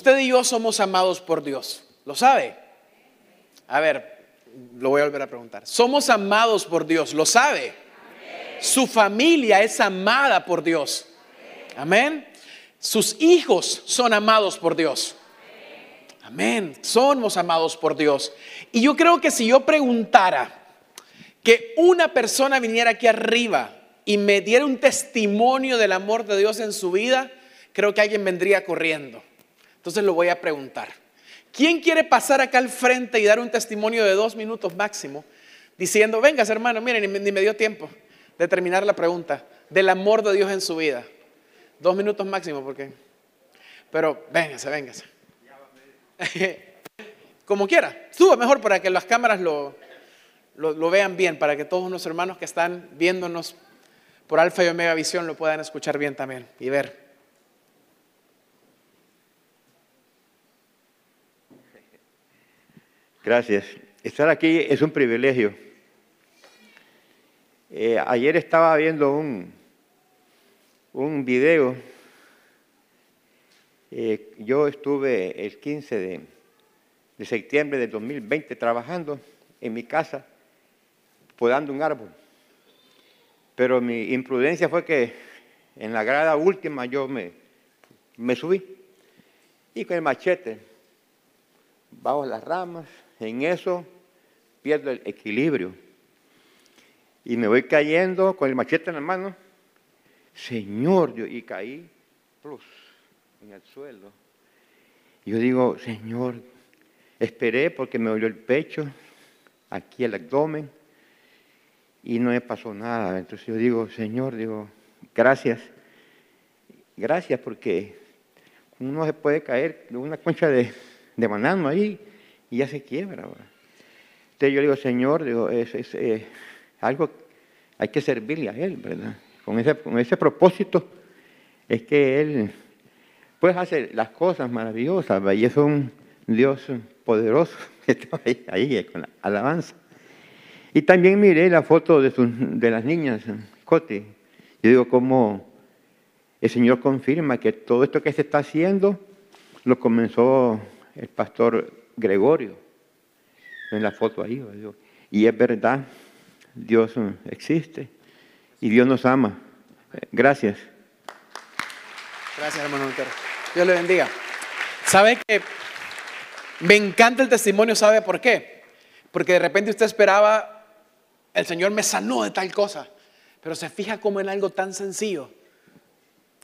usted y yo somos amados por Dios. ¿Lo sabe? A ver, lo voy a volver a preguntar. Somos amados por Dios, ¿lo sabe? Su familia es amada por Dios. Amén. Sus hijos son amados por Dios. Amén. Somos amados por Dios. Y yo creo que si yo preguntara que una persona viniera aquí arriba y me diera un testimonio del amor de Dios en su vida, creo que alguien vendría corriendo. Entonces lo voy a preguntar. ¿Quién quiere pasar acá al frente y dar un testimonio de dos minutos máximo? Diciendo, vengas hermano, miren, ni me dio tiempo de terminar la pregunta del amor de Dios en su vida. Dos minutos máximo, porque. Pero véngase, véngase. Como quiera. Suba mejor para que las cámaras lo, lo, vean bien, para que todos los hermanos que están viéndonos por Alfa y Omega Visión lo puedan escuchar bien también y ver. Gracias. Estar aquí es un privilegio. Eh, ayer estaba viendo un, un video. Eh, yo estuve el 15 de, de septiembre de 2020 trabajando en mi casa, podando un árbol. Pero mi imprudencia fue que en la grada última yo me, me subí y con el machete bajo las ramas, en eso pierdo el equilibrio y me voy cayendo con el machete en la mano Señor, y caí en el suelo. yo digo, Señor, esperé porque me dolió el pecho, aquí el abdomen, y no me pasó nada. Entonces yo digo, Señor, digo, gracias, gracias porque uno se puede caer de una concha de, de banano ahí y ya se quiebra. Entonces yo digo, Señor, digo, es, es eh, algo, hay que servirle a Él, ¿verdad? con ese, propósito, es que Él puede hacer las cosas maravillosas, y es un Dios poderoso que está ahí, ahí con la alabanza. Y también miré la foto de, de las niñas, Coti. Yo digo, cómo el Señor confirma que todo esto que se está haciendo lo comenzó el pastor Gregorio en la foto ahí. Y es verdad, Dios existe y Dios nos ama. Gracias. Gracias, hermano Dios le bendiga. ¿Sabe que me encanta el testimonio? ¿Sabe por qué? Porque de repente usted esperaba, el Señor me sanó de tal cosa, pero se fija como en algo tan sencillo.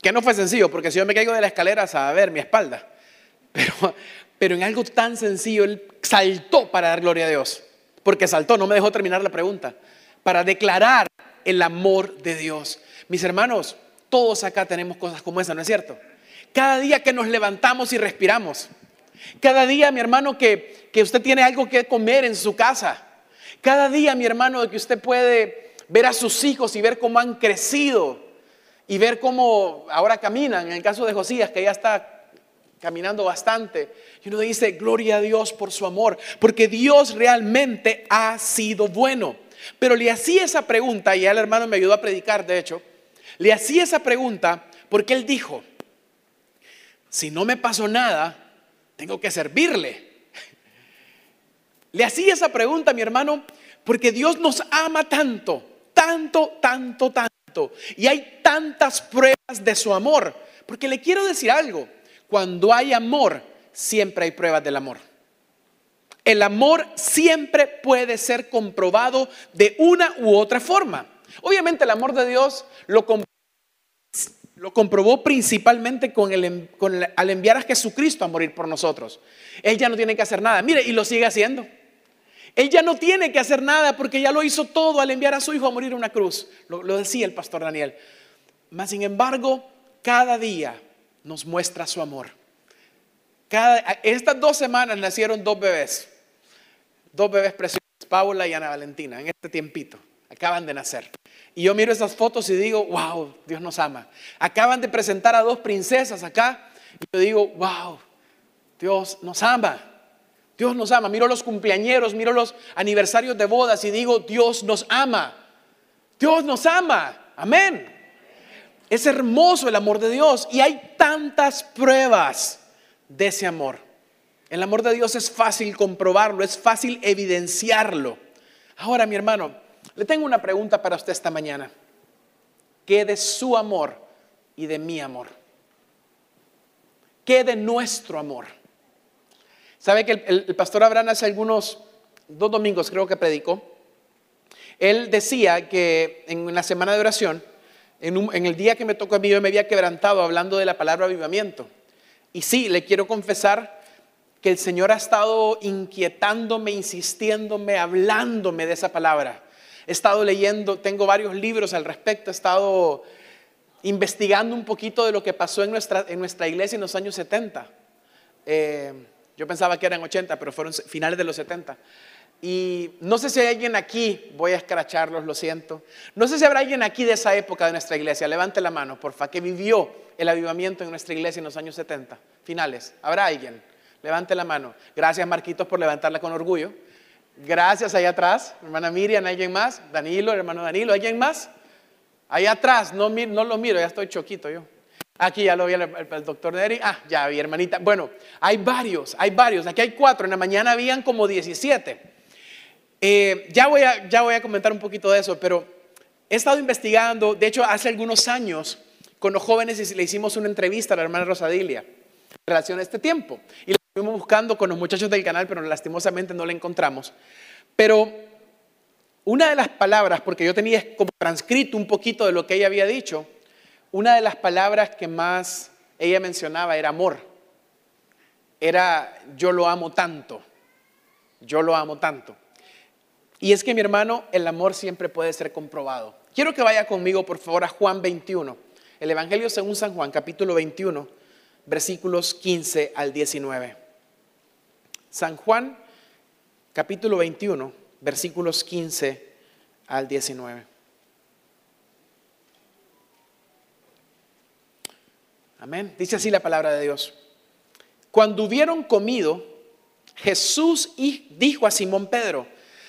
Que no fue sencillo, porque si yo me caigo de la escalera, a ver mi espalda. Pero, pero en algo tan sencillo, Él saltó para dar gloria a Dios. Porque saltó, no me dejó terminar la pregunta. Para declarar el amor de Dios. Mis hermanos, todos acá tenemos cosas como esa, ¿no es cierto? Cada día que nos levantamos y respiramos. Cada día, mi hermano, que, que usted tiene algo que comer en su casa. Cada día, mi hermano, que usted puede ver a sus hijos y ver cómo han crecido y ver cómo ahora caminan. En el caso de Josías, que ya está caminando bastante. Y uno dice, gloria a Dios por su amor, porque Dios realmente ha sido bueno. Pero le hacía esa pregunta, y el hermano me ayudó a predicar, de hecho, le hacía esa pregunta porque él dijo, si no me pasó nada, tengo que servirle. Le hacía esa pregunta, mi hermano, porque Dios nos ama tanto, tanto, tanto, tanto. Y hay tantas pruebas de su amor. Porque le quiero decir algo, cuando hay amor, siempre hay pruebas del amor. El amor siempre puede ser comprobado de una u otra forma. Obviamente el amor de Dios lo, comprobó principalmente al enviar a Jesucristo a morir por nosotros. Él ya no tiene que hacer nada. Mire, y lo sigue haciendo. Él ya no tiene que hacer nada porque ya lo hizo todo al enviar a su hijo a morir en una cruz. Lo, lo decía el pastor Daniel. Mas, sin embargo, cada día nos muestra su amor. Estas dos semanas nacieron dos bebés dos bebés preciosos, Paula y Ana Valentina, en este tiempito. Acaban de nacer. Y yo miro esas fotos y digo, wow, Dios nos ama. Acaban de presentar a dos princesas acá. Y yo digo, wow, Dios nos ama. Dios nos ama. Miro los cumpleañeros, miro los aniversarios de bodas y digo, Dios nos ama. Dios nos ama. Amén. Es hermoso el amor de Dios y hay tantas pruebas de ese amor. El amor de Dios es fácil comprobarlo, es fácil evidenciarlo. Ahora, mi hermano, le tengo una pregunta para usted esta mañana. ¿Qué de su amor y de mi amor? ¿Qué de nuestro amor? ¿Sabe que el, pastor Abraham hace algunos, dos domingos creo que predicó? Él decía que en la semana de oración, en, el día que me tocó a mí, yo me había quebrantado hablando de la palabra avivamiento. Y sí, le quiero confesar que el Señor ha estado inquietándome, insistiéndome, hablándome de esa palabra. He estado leyendo, tengo varios libros al respecto, he estado investigando un poquito de lo que pasó en nuestra, en nuestra iglesia en los años 70. Eh, yo pensaba que eran 80, pero fueron finales de los 70. Y no sé si hay alguien aquí, voy a escracharlos, lo siento. No sé si habrá alguien aquí de esa época de nuestra iglesia, levante la mano, porfa, que vivió el avivamiento en nuestra iglesia en los años 70, finales. ¿Habrá alguien? Levante la mano. Gracias, Marquitos, por levantarla con orgullo. Gracias, allá atrás. Hermana Miriam, ¿alguien más? Danilo, hermano Danilo, ¿alguien más? Allá atrás, no, no lo miro, ya estoy choquito yo. Aquí ya lo vi el, doctor Neri. Ah, ya vi, hermanita. Bueno, hay varios, hay varios. Aquí hay cuatro. En la mañana habían como 17. Eh, ya, voy a, ya voy a comentar un poquito de eso, pero he estado investigando. De hecho, hace algunos años con los jóvenes le hicimos una entrevista a la hermana Rosadilia en relación a este tiempo. Y la estuvimos buscando con los muchachos del canal, pero lastimosamente no la encontramos. Pero una de las palabras, porque yo tenía como transcrito un poquito de lo que ella había dicho, una de las palabras que más ella mencionaba era amor. Era yo lo amo tanto. Yo lo amo tanto. Y es que mi hermano, el amor siempre puede ser comprobado. Quiero que vaya conmigo, por favor, a Juan 21. El Evangelio según San Juan, capítulo 21, versículos 15 al 19. San Juan, capítulo 21, versículos 15 al 19. Amén. Dice así la palabra de Dios. Cuando hubieron comido, Jesús dijo a Simón Pedro,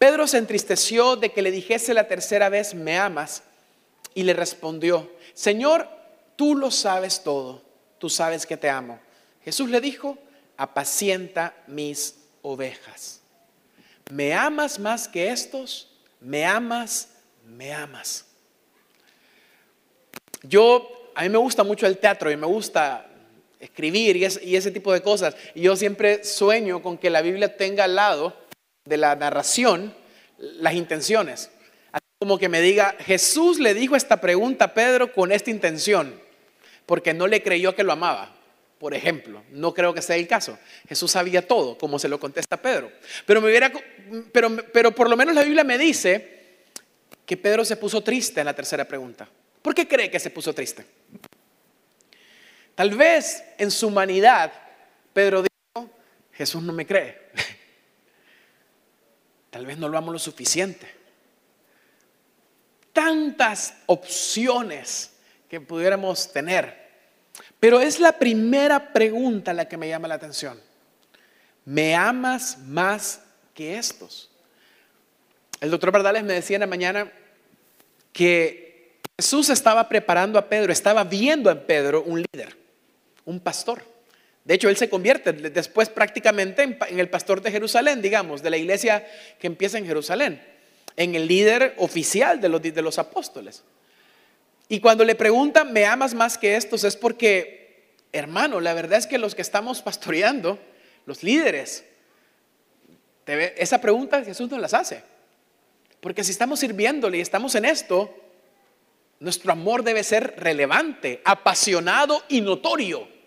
Pedro se entristeció de que le dijese la tercera vez, ¿me amas? Y le respondió, Señor, tú lo sabes todo, tú sabes que te amo. Jesús le dijo, apacienta mis ovejas. ¿Me amas más que estos? ¿Me amas? ¿Me amas? Yo, a mí me gusta mucho el teatro y me gusta escribir y, ese tipo de cosas. Y yo siempre sueño con que la Biblia tenga al lado de la narración las intenciones. como que me diga, Jesús le dijo esta pregunta a Pedro con esta intención porque no le creyó que lo amaba. Por ejemplo, no creo que sea el caso. Jesús sabía todo, como se lo contesta Pedro. Pero, me hubiera, pero, pero por lo menos la Biblia me dice que Pedro se puso triste en la tercera pregunta. ¿Por qué cree que se puso triste? Tal vez en su humanidad Pedro dijo, Jesús no me cree. Tal vez no lo amo lo suficiente. Tantas opciones que pudiéramos tener. Pero es la primera pregunta la que me llama la atención. ¿Me amas más que estos? El doctor Bardales me decía en la mañana que Jesús estaba preparando a Pedro, estaba viendo en Pedro un líder, un pastor. De hecho, él se convierte después prácticamente en, el pastor de Jerusalén, digamos, de la iglesia que empieza en Jerusalén, en el líder oficial de los, apóstoles. Y cuando le preguntan, ¿me amas más que estos? Es porque, hermano, la verdad es que los que estamos pastoreando, los líderes, esa pregunta Jesús nos las hace. Porque si estamos sirviéndole y estamos en esto, nuestro amor debe ser relevante, apasionado y notorio.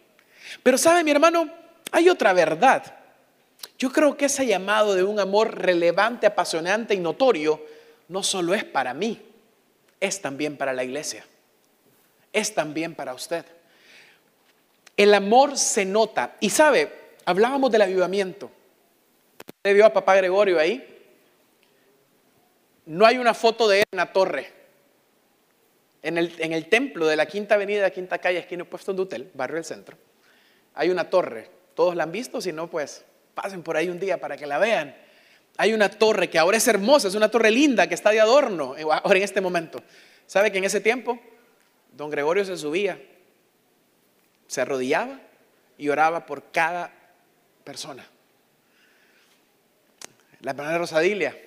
Pero sabe mi hermano, hay otra verdad. Yo creo que ese llamado de un amor relevante, apasionante y notorio no solo es para mí, es también para la iglesia es también para usted. El amor se nota. Y sabe, hablábamos del avivamiento. Usted vio a papá Gregorio ahí. No hay una foto de él en la torre. En el, templo de la Quinta Avenida, Quinta Calle, esquina puesto de Hotel, barrio del centro, hay una torre. Todos la han visto, si no, pues pasen por ahí un día para que la vean. Hay una torre que ahora es hermosa, es una torre linda que está de adorno eh, ahora en este momento. ¿Sabe que en ese tiempo don Gregorio se subía, se arrodillaba y oraba por cada persona? La hermana Rosadilia,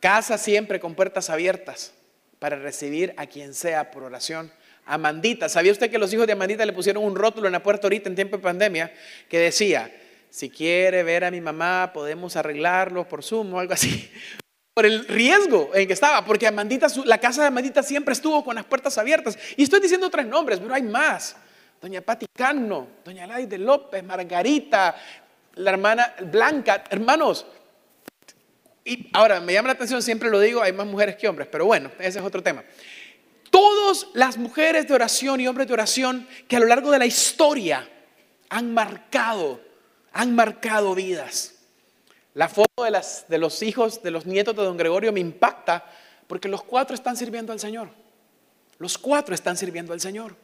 casa siempre con puertas abiertas para recibir a quien sea por oración. Amandita, ¿sabía usted que los hijos de Amandita le pusieron un rótulo en la puerta ahorita en tiempo de pandemia que decía, si quiere ver a mi mamá, podemos arreglarlo por Zoom o algo así. Por el riesgo en que estaba, porque Amandita, la casa de Amandita siempre estuvo con las puertas abiertas. Y estoy diciendo tres nombres, pero hay más. Doña Pati Cano, Doña Laide López, Margarita, la hermana Blanca, hermanos. Y ahora me llama la atención, siempre lo digo, hay más mujeres que hombres, pero bueno, ese es otro tema. Todas las mujeres de oración y hombres de oración que a lo largo de la historia han marcado han marcado vidas. La foto de, de los hijos, de los nietos de don Gregorio me impacta porque los cuatro están sirviendo al Señor. Los cuatro están sirviendo al Señor.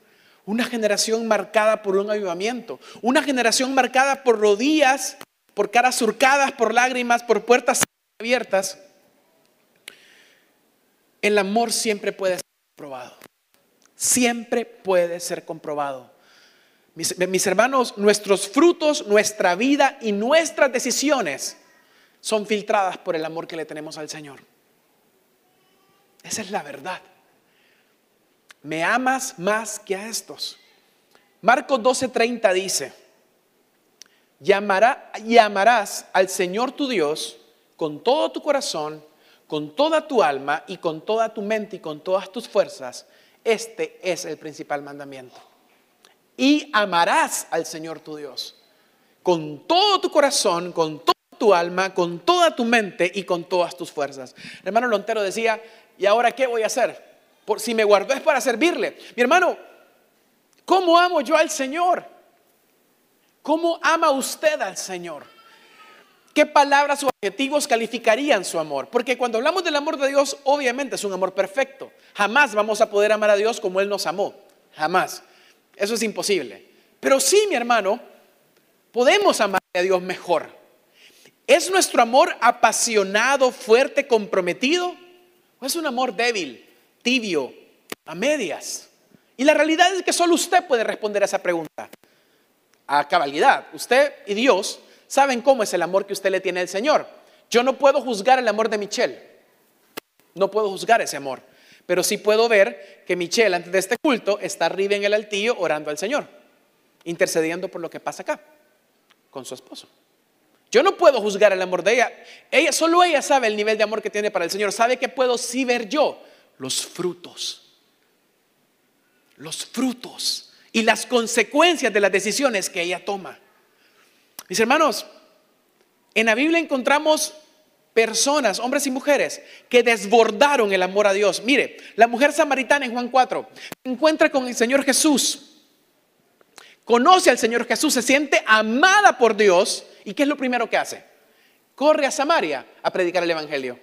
Una generación marcada por un avivamiento. Una generación marcada por rodillas, por caras surcadas, por lágrimas, por puertas abiertas. El amor siempre puede ser Siempre puede ser comprobado. Mis, hermanos, nuestros frutos, nuestra vida y nuestras decisiones son filtradas por el amor que le tenemos al Señor. Esa es la verdad. Me amas más que a estos. Marcos 12:30 dice, Llamará, llamarás al Señor tu Dios con todo tu corazón, con toda tu alma y con toda tu mente y con todas tus fuerzas. Este es el principal mandamiento y amarás al Señor tu Dios con todo tu corazón, con toda tu alma, con toda tu mente y con todas tus fuerzas. El hermano Lontero decía, ¿y ahora qué voy a hacer? Por si me guardó es para servirle. Mi hermano, ¿cómo amo yo al Señor? ¿Cómo ama usted al Señor? ¿Qué palabras o adjetivos calificarían su amor? Porque cuando hablamos del amor de Dios, obviamente es un amor perfecto. Jamás vamos a poder amar a Dios como Él nos amó. Jamás. Eso es imposible. Pero sí, mi hermano, podemos amar a Dios mejor. ¿Es nuestro amor apasionado, fuerte, comprometido? ¿O es un amor débil, tibio, a medias? Y la realidad es que solo usted puede responder a esa pregunta. A cabalidad. Usted y Dios saben cómo es el amor que usted le tiene al Señor. Yo no puedo juzgar el amor de Michelle. No puedo juzgar ese amor. Pero sí puedo ver que Michelle, antes de este culto, está arriba en el altillo orando al Señor, intercediendo por lo que pasa acá, con su esposo. Yo no puedo juzgar el amor de ella. Ella, solo ella sabe el nivel de amor que tiene para el Señor. ¿Sabe que puedo sí ver yo? Los frutos. Los frutos y las consecuencias de las decisiones que ella toma. Mis hermanos, en la Biblia encontramos personas, hombres y mujeres, que desbordaron el amor a Dios. Mire, la mujer samaritana en Juan 4 se encuentra con el Señor Jesús, conoce al Señor Jesús, se siente amada por Dios y ¿qué es lo primero que hace? Corre a Samaria a predicar el Evangelio.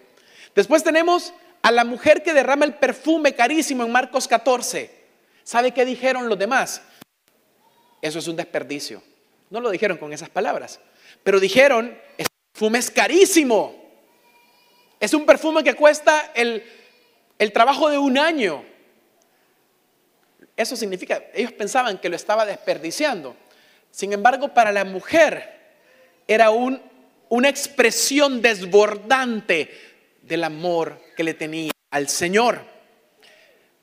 Después tenemos a la mujer que derrama el perfume carísimo en Marcos 14. ¿Sabe qué dijeron los demás? Eso es un desperdicio. No lo dijeron con esas palabras, pero dijeron, el perfume es carísimo. Es un perfume que cuesta el, trabajo de un año. Eso significa, ellos pensaban que lo estaba desperdiciando. Sin embargo, para la mujer era un, una expresión desbordante del amor que le tenía al Señor.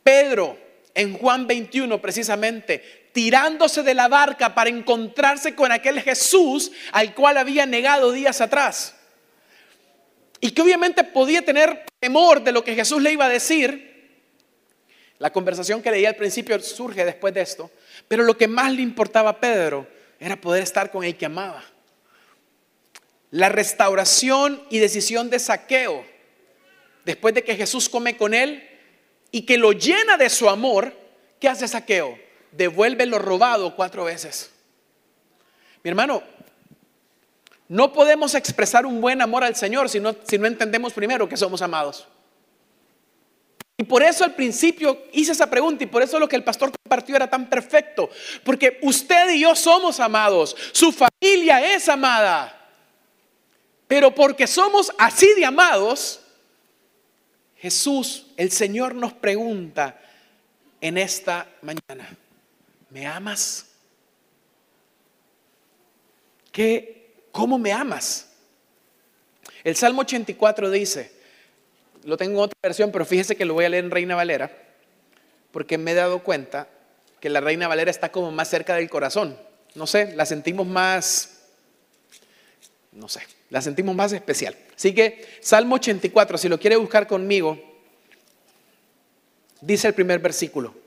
Pedro, en Juan 21 precisamente, tirándose de la barca para encontrarse con aquel Jesús al cual había negado días atrás y que obviamente podía tener temor de lo que Jesús le iba a decir. La conversación que leía al principio surge después de esto, pero lo que más le importaba a Pedro era poder estar con el que amaba. La restauración y decisión de saqueo, después de que Jesús come con él y que lo llena de su amor, ¿qué hace saqueo? Devuelve lo robado cuatro veces. Mi hermano, no podemos expresar un buen amor al Señor si no, si no entendemos primero que somos amados. Y por eso al principio hice esa pregunta y por eso lo que el pastor compartió era tan perfecto. Porque usted y yo somos amados, su familia es amada. Pero porque somos así de amados, Jesús, el Señor nos pregunta en esta mañana, ¿me amas? ¿Qué, ¿Cómo me amas? El Salmo 84 dice, lo tengo en otra versión, pero fíjese que lo voy a leer en Reina Valera, porque me he dado cuenta que la Reina Valera está como más cerca del corazón. No sé, la sentimos más, no sé, la sentimos más especial. Así que Salmo 84, si lo quiere buscar conmigo, dice el primer versículo.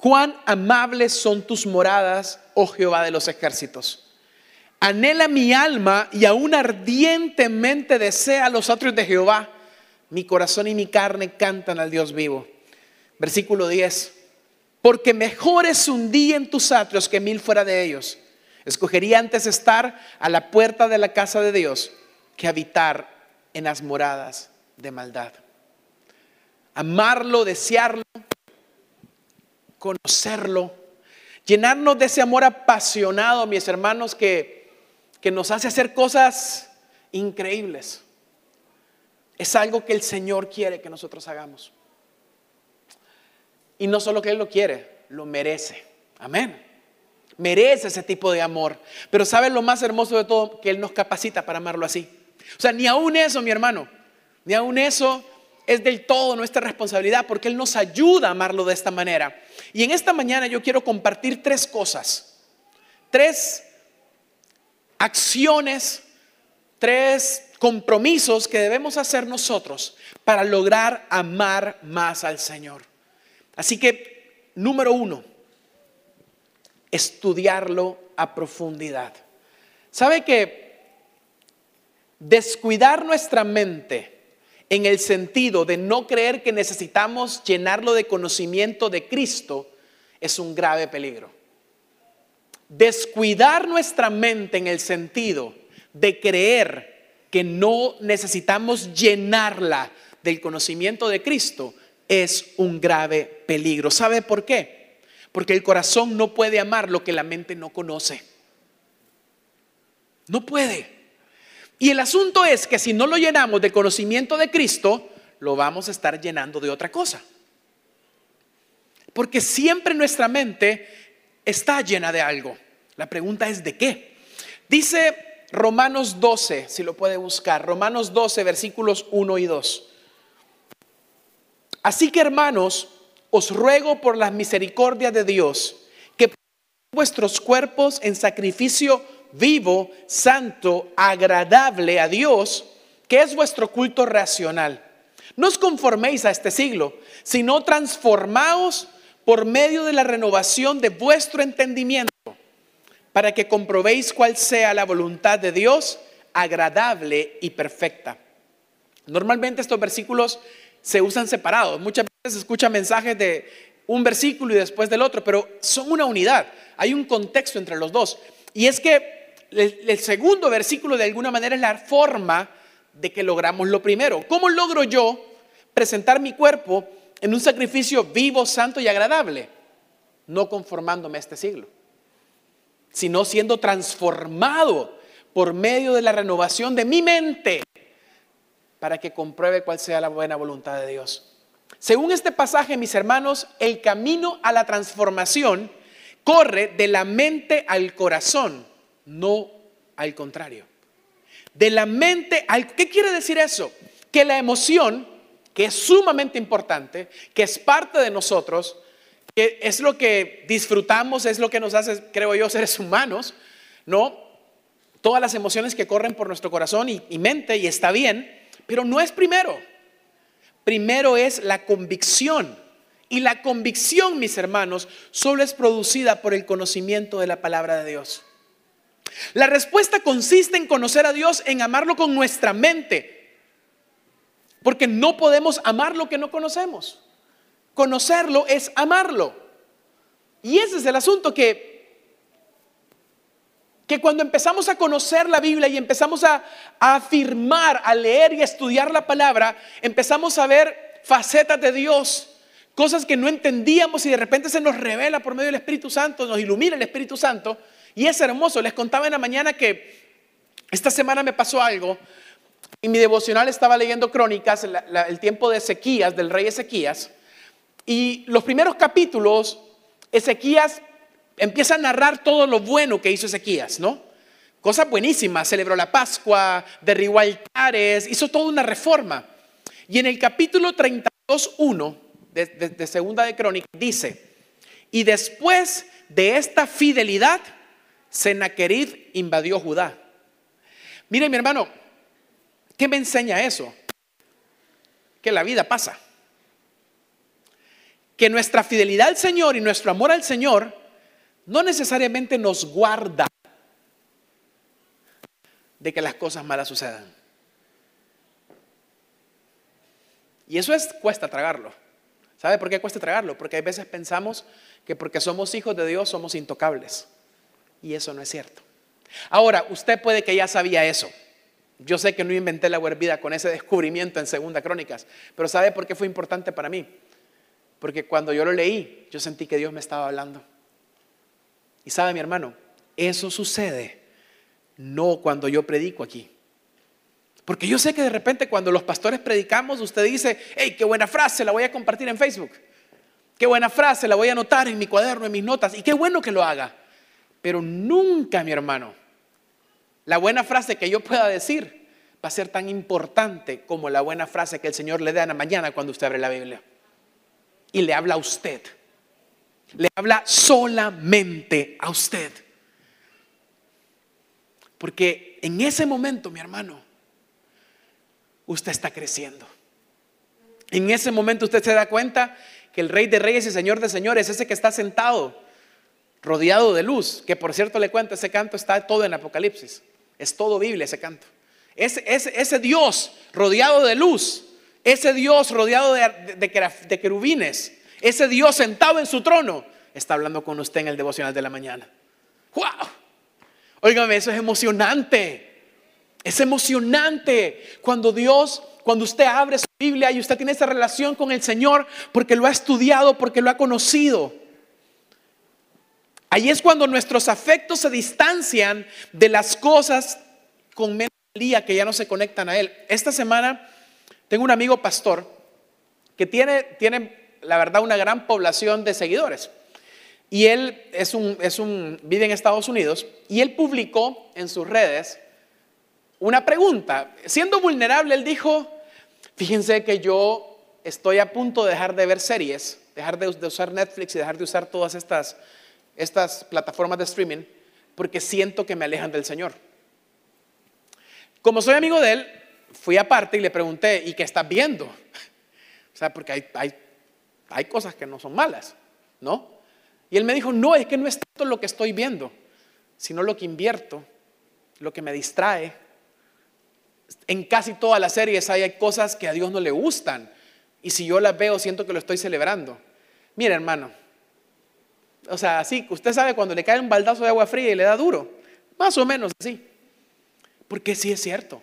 Cuán amables son tus moradas, oh Jehová de los ejércitos. Anhela mi alma y aún ardientemente desea los atrios de Jehová. Mi corazón y mi carne cantan al Dios vivo. Versículo 10. Porque mejor es un día en tus atrios que mil fuera de ellos. Escogería antes estar a la puerta de la casa de Dios que habitar en las moradas de maldad. Amarlo, desearlo, conocerlo, llenarnos de ese amor apasionado, mis hermanos, que, que nos hace hacer cosas increíbles. Es algo que el Señor quiere que nosotros hagamos. Y no solo que Él lo quiere, lo merece. Amén. Merece ese tipo de amor. Pero ¿sabes lo más hermoso de todo? Que Él nos capacita para amarlo así. O sea, ni aún eso, mi hermano, ni aún eso es del todo nuestra responsabilidad porque Él nos ayuda a amarlo de esta manera. Y en esta mañana yo quiero compartir tres cosas, tres acciones, tres compromisos que debemos hacer nosotros para lograr amar más al Señor. Así que, número uno, estudiarlo a profundidad. ¿Sabe que descuidar nuestra mente en el sentido de no creer que necesitamos llenarlo de conocimiento de Cristo es un grave peligro? Descuidar nuestra mente en el sentido de creer que no necesitamos llenarla del conocimiento de Cristo es un grave peligro. ¿Sabe por qué? Porque el corazón no puede amar lo que la mente no conoce. No puede. Y el asunto es que si no lo llenamos de conocimiento de Cristo, lo vamos a estar llenando de otra cosa. Porque siempre nuestra mente está llena de algo. La pregunta es de qué. Dice Romanos 12, si lo puede buscar, Romanos 12, versículos 1 y 2. Así que hermanos, os ruego por las misericordias de Dios que vuestros cuerpos en sacrificio vivo, santo, agradable a Dios, que es vuestro culto racional. No os conforméis a este siglo, sino transformaos por medio de la renovación de vuestro entendimiento para que comprobéis cuál sea la voluntad de Dios, agradable y perfecta. Normalmente estos versículos se usan separados. Muchas veces se escuchan mensajes de un versículo y después del otro, pero son una unidad. Hay un contexto entre los dos. Y es que el, segundo versículo de alguna manera es la forma de que logramos lo primero. ¿Cómo logro yo presentar mi cuerpo en un sacrificio vivo, santo y agradable? No conformándome a este siglo sino siendo transformado por medio de la renovación de mi mente para que compruebe cuál sea la buena voluntad de Dios. Según este pasaje, mis hermanos, el camino a la transformación corre de la mente al corazón, no al contrario. De la mente al... ¿Qué quiere decir eso? Que la emoción, que es sumamente importante, que es parte de nosotros, es lo que disfrutamos, es lo que nos hace, creo yo, seres humanos, ¿no? Todas las emociones que corren por nuestro corazón y, y mente, y está bien, pero no es primero. Primero es la convicción. Y la convicción, mis hermanos, solo es producida por el conocimiento de la palabra de Dios. La respuesta consiste en conocer a Dios, en amarlo con nuestra mente, porque no podemos amar lo que no conocemos. Conocerlo es amarlo. Y ese es el asunto que que cuando empezamos a conocer la Biblia y empezamos a, a afirmar, a leer y a estudiar la palabra, empezamos a ver facetas de Dios cosas que no entendíamos y de repente se nos revela por medio del Espíritu Santo, nos ilumina el Espíritu Santo. Y es hermoso. Les contaba en la mañana que esta semana me pasó algo. y mi devocional estaba leyendo crónicas, el tiempo de Ezequías, del rey Ezequías. Y los primeros capítulos, Ezequías empieza a narrar todo lo bueno que hizo Ezequías, ¿no? Cosas buenísimas, celebró la Pascua, derribó altares, hizo toda una reforma. Y en el capítulo 32.1 de, Segunda de Crónica, dice, y después de esta fidelidad, Sennacherib invadió Judá. Mire mi hermano, ¿qué me enseña eso? Que la vida pasa. Que nuestra fidelidad al Señor y nuestro amor al Señor no necesariamente nos guarda de que las cosas malas sucedan. Y eso es cuesta tragarlo. ¿Sabe por qué cuesta tragarlo? Porque hay veces pensamos que porque somos hijos de Dios somos intocables. Y eso no es cierto. Ahora, usted puede que ya sabía eso. Yo sé que no inventé la vida con ese descubrimiento en Segunda Crónicas, pero ¿sabe por qué fue importante para mí? Porque cuando yo lo leí, yo sentí que Dios me estaba hablando. Y sabe, mi hermano, eso sucede no cuando yo predico aquí. Porque yo sé que de repente cuando los pastores predicamos, usted dice, hey, qué buena frase, la voy a compartir en Facebook. Qué buena frase, la voy a anotar en mi cuaderno, en mis notas. Y qué bueno que lo haga. Pero nunca, mi hermano, la buena frase que yo pueda decir va a ser tan importante como la buena frase que el Señor le da en la mañana cuando usted abre la Biblia. Y le habla a usted. Le habla solamente a usted. Porque en ese momento, mi hermano, usted está creciendo. En ese momento usted se da cuenta que el Rey de Reyes y Señor de Señores, ese que está sentado, rodeado de luz, que por cierto le cuento, ese canto está todo en Apocalipsis, es todo Biblia ese canto. Ese, Dios rodeado de luz, ese Dios rodeado de, de querubines, ese Dios sentado en su trono, está hablando con usted en el devocional de la mañana. ¡Wow! Óigame, eso es emocionante. Es emocionante cuando Dios, cuando usted abre su Biblia y usted tiene esa relación con el Señor porque lo ha estudiado, porque lo ha conocido. Ahí es cuando nuestros afectos se distancian de las cosas con día que ya no se conectan a Él. Esta semana tengo un amigo pastor que tiene, tiene la verdad, una gran población de seguidores. Y él es un, es un, vive en Estados Unidos y él publicó en sus redes una pregunta. Siendo vulnerable, él dijo, fíjense que yo estoy a punto de dejar de ver series, dejar de, usar Netflix y dejar de usar todas estas, estas plataformas de streaming, porque siento que me alejan del Señor. Como soy amigo de él, fui aparte y le pregunté, ¿y qué estás viendo? O sea, porque hay, hay, hay cosas que no son malas, ¿no? Y él me dijo, no, es que no es tanto lo que estoy viendo, sino lo que invierto, lo que me distrae, en casi todas las series hay cosas que a Dios no le gustan. Y si yo las veo, siento que lo estoy celebrando. Mira, hermano. O sea, así, usted sabe cuando le cae un baldazo de agua fría y le da duro. Más o menos así. Porque sí es cierto.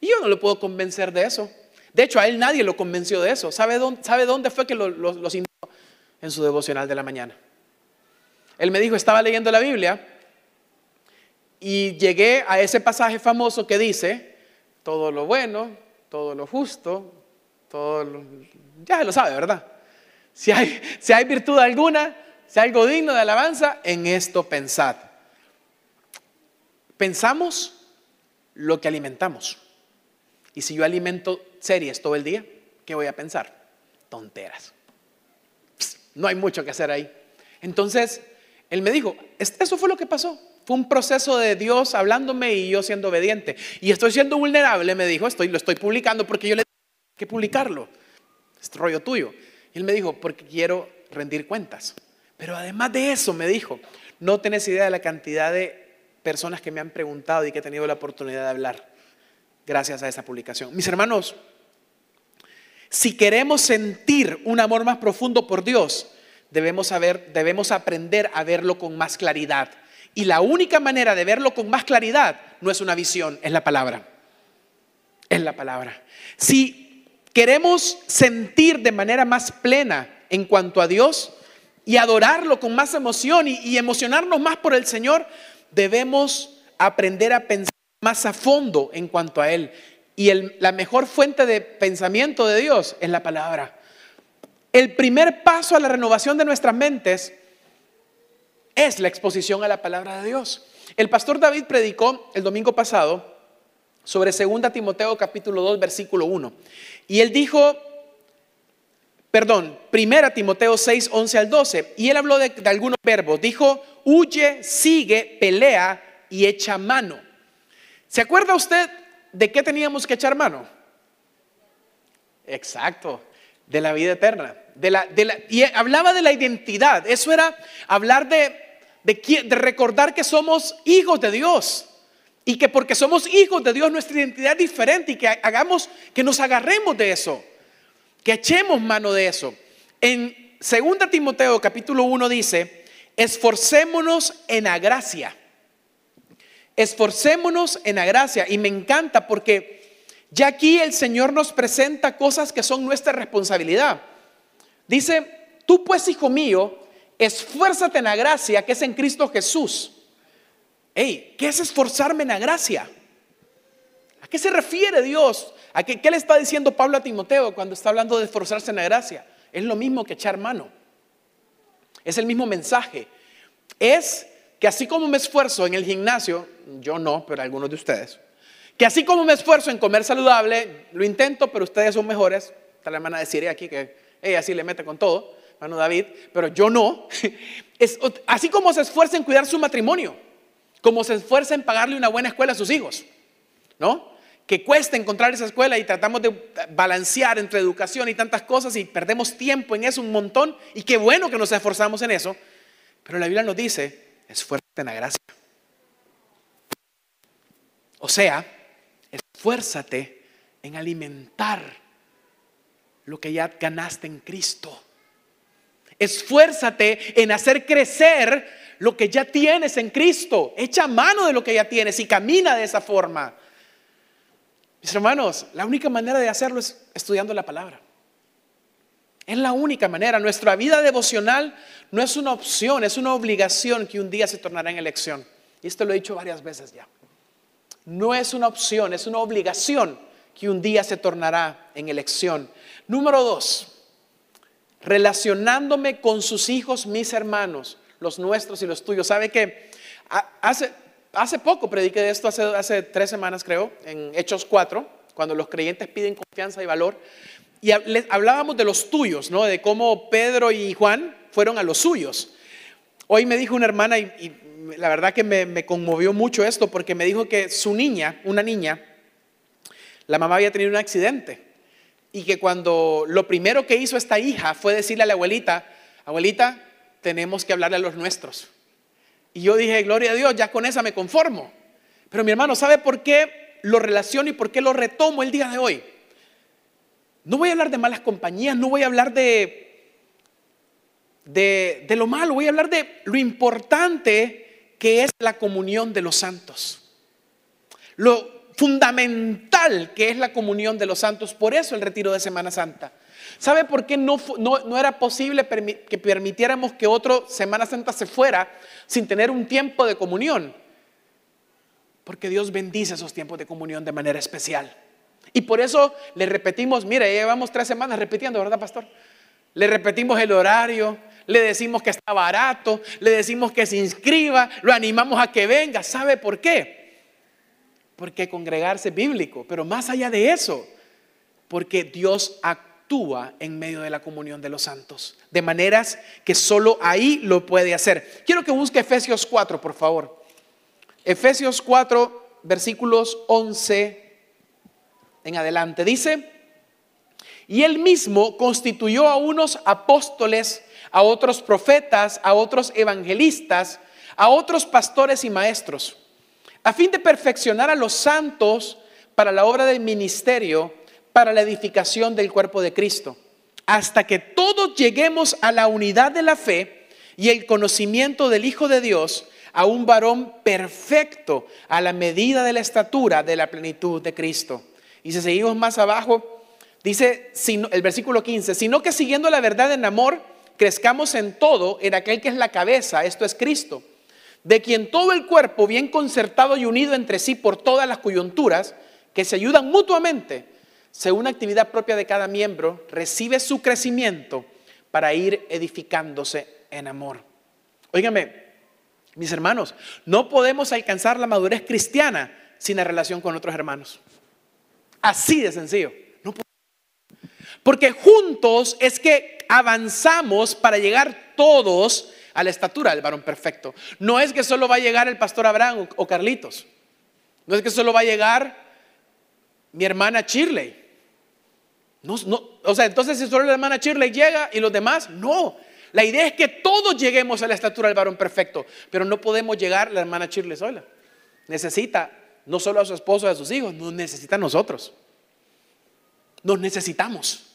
Y yo no lo puedo convencer de eso. De hecho, a él nadie lo convenció de eso. ¿Sabe dónde, sabe dónde fue que lo, sintió? En su devocional de la mañana. Él me dijo, estaba leyendo la Biblia y llegué a ese pasaje famoso que dice, todo lo bueno, todo lo justo, todo lo... Ya lo sabe, ¿verdad? Si hay, si hay virtud alguna, si hay algo digno de alabanza, en esto pensad. Pensamos lo que alimentamos. Y si yo alimento series todo el día, ¿qué voy a pensar? Tonteras. no hay mucho que hacer ahí. Entonces, él me dijo, eso fue lo que pasó. Fue un proceso de Dios hablándome y yo siendo obediente. Y estoy siendo vulnerable, me dijo, estoy, lo estoy publicando porque yo le dije que publicarlo. Es rollo tuyo. Y él me dijo, porque quiero rendir cuentas. Pero además de eso, me dijo, no tenés idea de la cantidad de personas que me han preguntado y que he tenido la oportunidad de hablar gracias a esa publicación. Mis hermanos, si queremos sentir un amor más profundo por Dios, debemos, saber, debemos aprender a verlo con más claridad Y la única manera de verlo con más claridad no es una visión, es la palabra. Es la palabra. Si queremos sentir de manera más plena en cuanto a Dios y adorarlo con más emoción y, emocionarnos más por el Señor, debemos aprender a pensar más a fondo en cuanto a Él. Y la mejor fuente de pensamiento de Dios es la palabra. El primer paso a la renovación de nuestras mentes es la exposición a la palabra de Dios. El pastor David predicó el domingo pasado sobre 2 Timoteo capítulo 2 versículo 1. Y él dijo, perdón, 1 Timoteo 6, 11 al 12. Y él habló de, algunos verbos. Dijo, huye, sigue, pelea y echa mano. ¿Se acuerda usted de qué teníamos que echar mano? Exacto, de la vida eterna. De la, de la, y hablaba de la identidad. Eso era hablar de, de, de recordar que somos hijos de Dios. Y que porque somos hijos de Dios nuestra identidad es diferente y que hagamos, que nos agarremos de eso, que echemos mano de eso. En 2 Timoteo capítulo 1 dice, esforcémonos en la gracia. Esforcémonos en la gracia. Y me encanta porque ya aquí el Señor nos presenta cosas que son nuestra responsabilidad. Dice, tú pues, hijo mío, esfuérzate en la gracia que es en Cristo Jesús. Hey, ¿qué es esforzarme en la gracia? ¿A qué se refiere Dios? ¿A qué, qué le está diciendo Pablo a Timoteo cuando está hablando de esforzarse en la gracia? Es lo mismo que echar mano. Es el mismo mensaje. Es que así como me esfuerzo en el gimnasio, yo no, pero algunos de ustedes, que así como me esfuerzo en comer saludable, lo intento, pero ustedes son mejores. Tal la hermana deciré aquí que ella sí le mete con todo, hermano David, pero yo no. Es, así como se esfuerza en cuidar su matrimonio como se esfuerza en pagarle una buena escuela a sus hijos, ¿no? Que cuesta encontrar esa escuela y tratamos de balancear entre educación y tantas cosas y perdemos tiempo en eso un montón y qué bueno que nos esforzamos en eso, pero la Biblia nos dice, esfuérzate en la gracia. O sea, esfuérzate en alimentar lo que ya ganaste en Cristo. Esfuérzate en hacer crecer lo que ya tienes en Cristo. Echa mano de lo que ya tienes y camina de esa forma. Mis hermanos, la única manera de hacerlo es estudiando la palabra. Es la única manera. Nuestra vida devocional no es una opción, es una obligación que un día se tornará en elección. Y esto lo he dicho varias veces ya. No es una opción, es una obligación que un día se tornará en elección. Número dos, relacionándome con sus hijos, mis hermanos los nuestros y los tuyos. ¿Sabe que hace, hace poco prediqué de esto, hace, tres semanas creo, en Hechos 4, cuando los creyentes piden confianza y valor. Y hablábamos de los tuyos, ¿no? De cómo Pedro y Juan fueron a los suyos. Hoy me dijo una hermana, y, la verdad que me, me, conmovió mucho esto, porque me dijo que su niña, una niña, la mamá había tenido un accidente. Y que cuando lo primero que hizo esta hija fue decirle a la abuelita, abuelita, tenemos que hablarle a los nuestros. Y yo dije, gloria a Dios, ya con esa me conformo. Pero mi hermano, ¿sabe por qué lo relaciono y por qué lo retomo el día de hoy? No voy a hablar de malas compañías, no voy a hablar de, de, de lo malo, voy a hablar de lo importante que es la comunión de los santos. Lo fundamental que es la comunión de los santos. Por eso el retiro de Semana Santa. ¿Sabe por qué no, no, era posible que permitiéramos que otro Semana Santa se fuera sin tener un tiempo de comunión? Porque Dios bendice esos tiempos de comunión de manera especial. Y por eso le repetimos, mire, llevamos tres semanas repitiendo, ¿verdad, pastor? Le repetimos el horario, le decimos que está barato, le decimos que se inscriba, lo animamos a que venga. ¿Sabe por qué? Porque congregarse es bíblico, pero más allá de eso, porque Dios ha actúa en medio de la comunión de los santos, de maneras que solo ahí lo puede hacer. Quiero que busque Efesios 4, por favor. Efesios 4, versículos 11 en adelante. Dice, y él mismo constituyó a unos apóstoles, a otros profetas, a otros evangelistas, a otros pastores y maestros, a fin de perfeccionar a los santos para la obra del ministerio para la edificación del cuerpo de Cristo, hasta que todos lleguemos a la unidad de la fe y el conocimiento del Hijo de Dios, a un varón perfecto a la medida de la estatura de la plenitud de Cristo. Y si seguimos más abajo, dice el versículo 15, sino que siguiendo la verdad en amor, crezcamos en todo en aquel que es la cabeza, esto es Cristo, de quien todo el cuerpo, bien concertado y unido entre sí por todas las coyunturas, que se ayudan mutuamente, según la actividad propia de cada miembro, recibe su crecimiento para ir edificándose en amor. Óigame, mis hermanos, no podemos alcanzar la madurez cristiana sin la relación con otros hermanos. Así de sencillo. Porque juntos es que avanzamos para llegar todos a la estatura del varón perfecto. No es que solo va a llegar el pastor Abraham o Carlitos. No es que solo va a llegar mi hermana Shirley. O sea, entonces si solo la hermana Shirley llega y los demás, no. La idea es que todos lleguemos a la estatura del varón perfecto, pero no podemos llegar la hermana Shirley sola. Necesita no solo a su esposo y a sus hijos, nos necesita a nosotros. Nos necesitamos.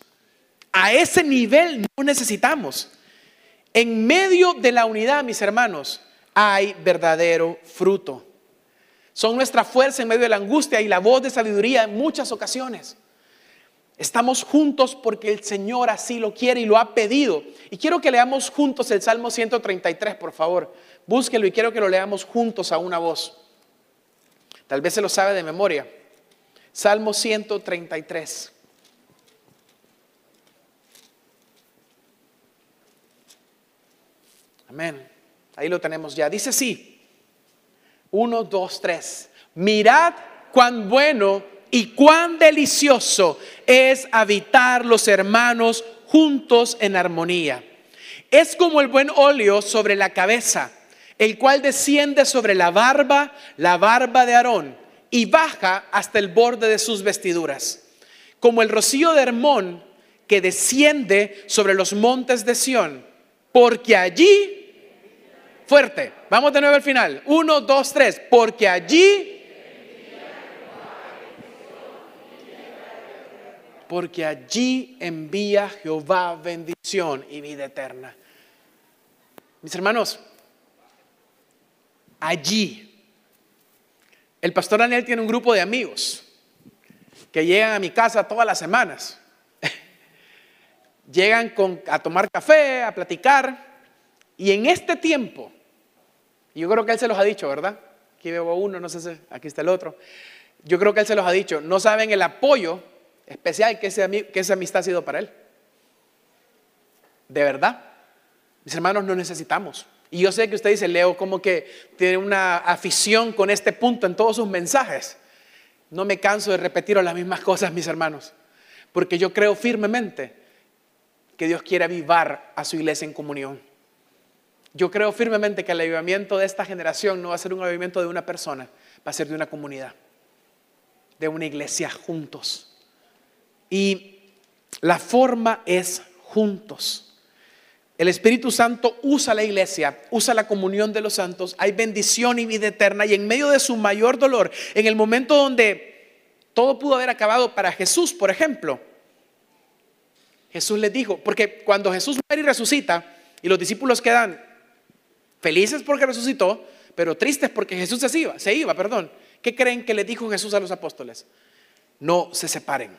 A ese nivel no necesitamos. En medio de la unidad, mis hermanos, hay verdadero fruto. Son nuestra fuerza en medio de la angustia y la voz de sabiduría en muchas ocasiones. Estamos juntos porque el Señor así lo quiere y lo ha pedido. Y quiero que leamos juntos el Salmo 133, por favor. Búsquelo y quiero que lo leamos juntos a una voz. Tal vez se lo sabe de memoria. Salmo 133. Amén. Ahí lo tenemos ya. Dice sí 1, 2, 3. Mirad cuán bueno y cuán delicioso es habitar los hermanos juntos en armonía. Es como el buen óleo sobre la cabeza, el cual desciende sobre la barba, la barba de Aarón, y baja hasta el borde de sus vestiduras, como el rocío de Hermón que desciende sobre los montes de Sión, porque allí, fuerte, vamos de nuevo al final, uno, dos, tres, porque allí porque allí envía Jehová bendición y vida eterna. Mis hermanos, allí, el pastor Daniel tiene un grupo de amigos que llegan a mi casa todas las semanas. llegan a tomar café, a platicar, y en este tiempo, yo creo que él se los ha dicho, ¿verdad? Aquí veo uno, no sé si aquí está el otro. Yo creo que él se los ha dicho, no saben el apoyo especial que, que esa amistad ha sido para él. De verdad, mis hermanos, no necesitamos. Y yo sé que usted dice, Leo, como que tiene una afición con este punto en todos sus mensajes. No me canso de repetir las mismas cosas, mis hermanos, porque yo creo firmemente que Dios quiere avivar a su iglesia en comunión. Yo creo firmemente que el avivamiento de esta generación no va a ser un avivamiento de una persona, va a ser de una comunidad, de una iglesia juntos. Y la forma es juntos. El Espíritu Santo usa la iglesia, usa la comunión de los santos, hay bendición y vida eterna y en medio de su mayor dolor, en el momento donde todo pudo haber acabado para Jesús, por ejemplo, Jesús les dijo, porque cuando Jesús muere y resucita y los discípulos quedan felices porque resucitó, pero tristes porque Jesús se iba, se iba, perdón. ¿Qué creen que le dijo Jesús a los apóstoles? No se separen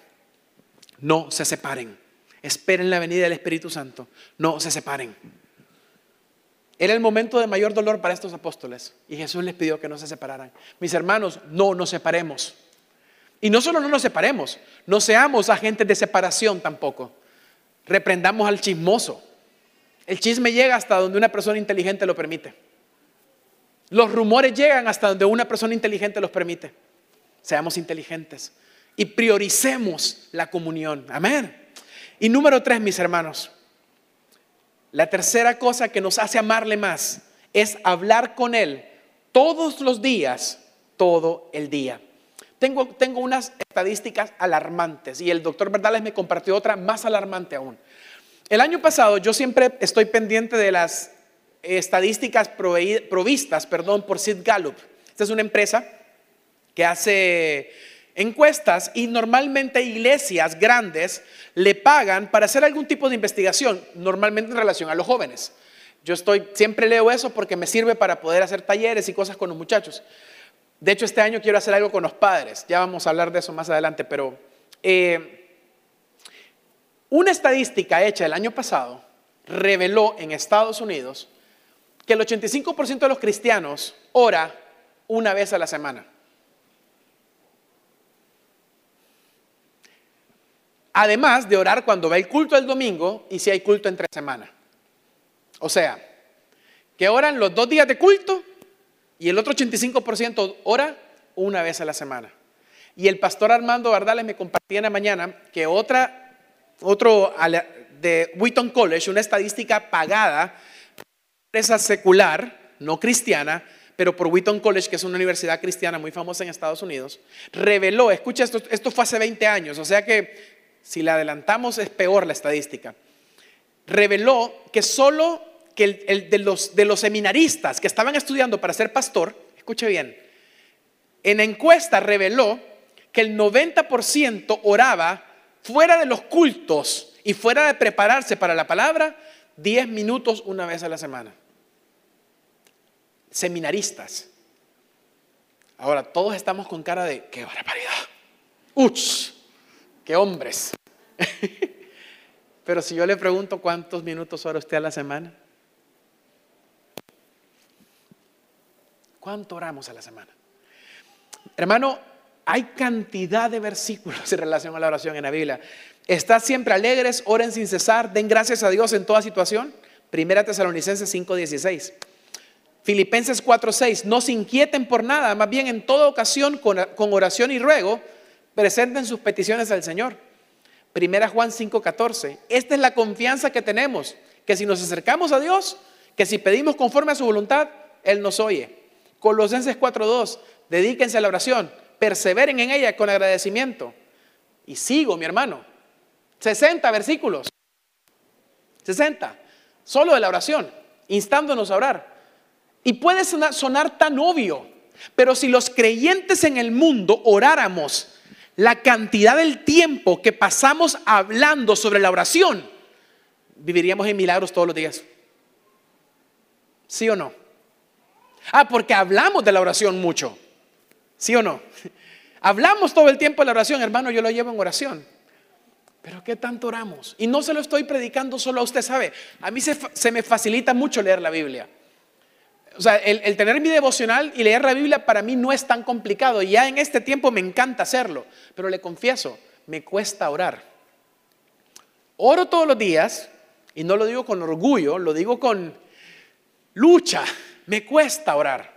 no se separen. Esperen la venida del Espíritu Santo. No se separen. Era el momento de mayor dolor para estos apóstoles y Jesús les pidió que no se separaran. Mis hermanos, no nos separemos. Y no solo no nos separemos, no seamos agentes de separación tampoco. Reprendamos al chismoso. El chisme llega hasta donde una persona inteligente lo permite. Los rumores llegan hasta donde una persona inteligente los permite. Seamos inteligentes y prioricemos la comunión. Amén. Y número tres, mis hermanos, la tercera cosa que nos hace amarle más es hablar con Él todos los días, todo el día. Tengo, tengo unas estadísticas alarmantes y el doctor Verdales me compartió otra más alarmante aún. El año pasado yo siempre estoy pendiente de las estadísticas provistas perdón, por Sid Gallup. Esta es una empresa que hace encuestas y normalmente iglesias grandes le pagan para hacer algún tipo de investigación, normalmente en relación a los jóvenes. Yo estoy, siempre leo eso porque me sirve para poder hacer talleres y cosas con los muchachos. De hecho, este año quiero hacer algo con los padres. Ya vamos a hablar de eso más adelante, pero eh, una estadística hecha el año pasado reveló en Estados Unidos que el 85% de los cristianos ora una vez a la semana. Además de orar cuando va el culto el domingo y si hay culto entre semana. O sea, que oran los dos días de culto y el otro 85% ora una vez a la semana. Y el pastor Armando Bardales me compartía en la mañana que otra, otro de Wheaton College, una estadística pagada, empresa secular, no cristiana, pero por Wheaton College, que es una universidad cristiana muy famosa en Estados Unidos, reveló, escucha esto, esto fue hace 20 años, o sea que si la adelantamos es peor la estadística, reveló que solo que el, de, los, de los seminaristas que estaban estudiando para ser pastor, escuche bien, en encuesta reveló que el 90% oraba fuera de los cultos y fuera de prepararse para la palabra 10 minutos una vez a la semana. Seminaristas. Ahora, todos estamos con cara de, qué barbaridad. ¡Uch! ¡Qué hombres! Pero si yo le pregunto cuántos minutos ora usted a la semana, ¿cuánto oramos a la semana? Hermano, hay cantidad de versículos en relación a la oración en la Biblia. Siempre alegres, oren sin cesar, den gracias a Dios en toda situación. Primera Tesalonicenses 5:16. Filipenses 4:6. No se inquieten por nada, más bien en toda ocasión con, con oración y ruego, presenten sus peticiones al Señor. Primera Juan 5:14. Esta es la confianza que tenemos, que si nos acercamos a Dios, que si pedimos conforme a su voluntad, Él nos oye. Colosenses 4:2. Dedíquense a la oración, perseveren en ella con agradecimiento. Y sigo, mi hermano. 60 versículos. 60. Solo de la oración, instándonos a orar. Y puede sonar, sonar tan obvio, pero si los creyentes en el mundo oráramos la cantidad del tiempo que pasamos hablando sobre la oración, viviríamos en milagros todos los días. ¿Sí o no? Ah, porque hablamos de la oración mucho. ¿Sí o no? Hablamos todo el tiempo de la oración, hermano, yo lo llevo en oración. Pero ¿qué tanto oramos? Y no se lo estoy predicando solo a usted, ¿sabe? A mí se, me facilita mucho leer la Biblia. O sea, el, tener mi devocional y leer la Biblia para mí no es tan complicado. Ya en este tiempo me encanta hacerlo. Pero le confieso, me cuesta orar. Oro todos los días, y no lo digo con orgullo, lo digo con lucha. Me cuesta orar.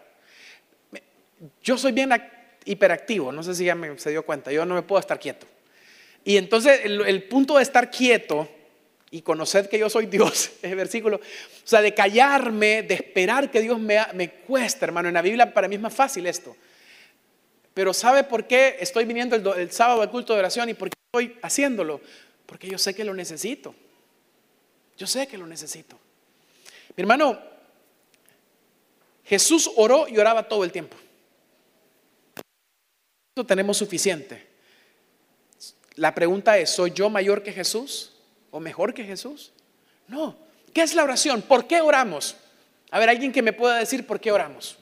Yo soy bien hiperactivo, no sé si ya se dio cuenta, yo no me puedo estar quieto. Y entonces el punto de estar quieto y conoced que yo soy Dios, ese versículo, o sea, de callarme, de esperar que Dios me, me cuesta, hermano. En la Biblia para mí es más fácil esto. Pero ¿sabe por qué estoy viniendo el, sábado al culto de oración y por qué estoy haciéndolo? Porque yo sé que lo necesito. Yo sé que lo necesito. Mi hermano, Jesús oró y oraba todo el tiempo. Tenemos suficiente. La pregunta es, ¿soy yo mayor que Jesús? o mejor que Jesús. No. ¿Qué es la oración? ¿Por qué oramos? A ver, alguien que me pueda decir por qué oramos.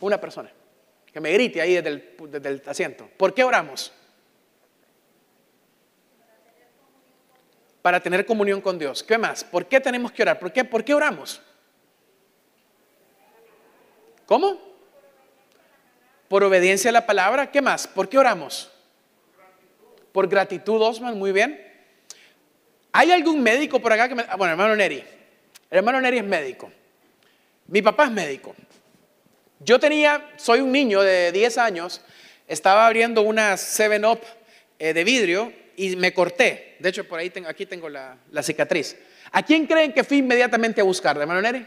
Una persona. Que me grite ahí desde el, desde el asiento. ¿Por qué oramos? Para tener comunión con Dios. ¿Qué más? ¿Por qué tenemos que orar? ¿Por qué, ¿Por qué oramos? ¿Cómo? Por obediencia a la palabra. ¿Qué más? ¿Por qué oramos? Por gratitud, Osman, muy bien. ¿Hay algún médico por acá que me... Ah, bueno, hermano Neri. Hermano Neri es médico. Mi papá es médico. Yo tenía, soy un niño de 10 años, estaba abriendo una 7-Up eh, de vidrio y me corté. De hecho, por ahí tengo, aquí tengo la, la, cicatriz. ¿A quién creen que fui inmediatamente a buscar, hermano Neri?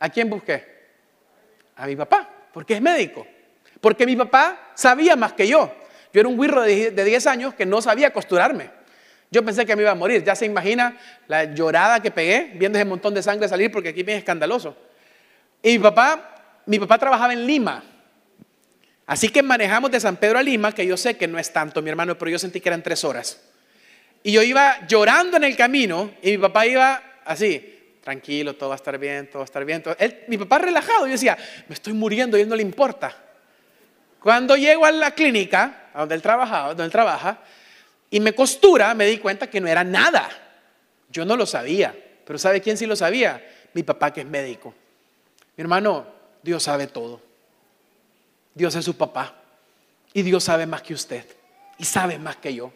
¿A quién busqué? A mi papá, porque es médico. Porque mi papá sabía más que yo. Yo era un guirro de 10 años que no sabía costurarme. Yo pensé que me iba a morir. Ya se imagina la llorada que pegué viendo ese montón de sangre salir porque aquí es escandaloso. Y mi papá, mi papá trabajaba en Lima. Así que manejamos de San Pedro a Lima, que yo sé que no es tanto, mi hermano, pero yo sentí que eran tres horas. Y yo iba llorando en el camino y mi papá iba así, tranquilo, todo va a estar bien, todo va a estar bien. mi papá relajado, yo decía, me estoy muriendo y él no le importa. Cuando llego a la clínica, a donde él, trabajaba, donde él trabaja, y me costura, me di cuenta que no era nada. Yo no lo sabía, pero ¿sabe quién sí lo sabía? Mi papá que es médico. Mi hermano, Dios sabe todo. Dios es su papá. Y Dios sabe más que usted. Y sabe más que yo.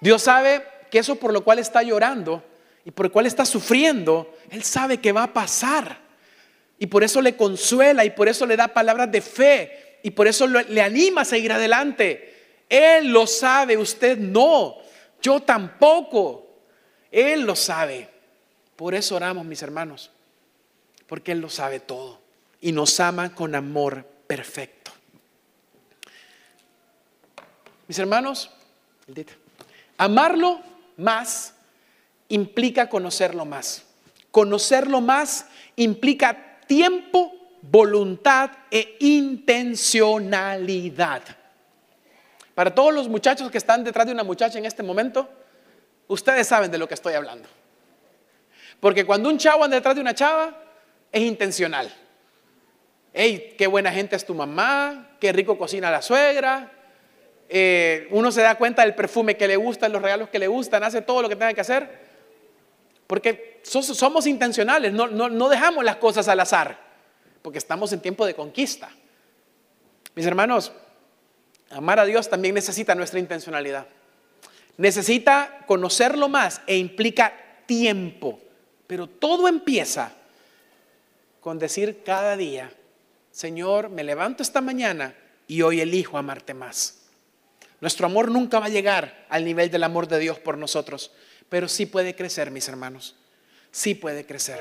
Dios sabe que eso por lo cual está llorando y por el cual está sufriendo, Él sabe que va a pasar. Y por eso le consuela y por eso le da palabras de fe y por eso le anima a seguir adelante. Él lo sabe, usted no. Yo tampoco. Él lo sabe. Por eso oramos, mis hermanos. Porque Él lo sabe todo. Y nos ama con amor perfecto. Mis hermanos, amarlo más implica conocerlo más. Conocerlo más implica tiempo, voluntad e intencionalidad. Para todos los muchachos que están detrás de una muchacha en este momento, ustedes saben de lo que estoy hablando. Porque cuando un chavo anda detrás de una chava, es intencional. Hey, qué buena gente es tu mamá, qué rico cocina la suegra. Eh, uno se da cuenta del perfume que le gusta, los regalos que le gustan, hace todo lo que tenga que hacer. Porque somos intencionales, no, dejamos las cosas al azar, porque estamos en tiempo de conquista. Mis hermanos, amar a Dios también necesita nuestra intencionalidad. Necesita conocerlo más e implica tiempo. Pero todo empieza con decir cada día, Señor, me levanto esta mañana y hoy elijo amarte más. Nuestro amor nunca va a llegar al nivel del amor de Dios por nosotros pero sí puede crecer, mis hermanos. Sí puede crecer.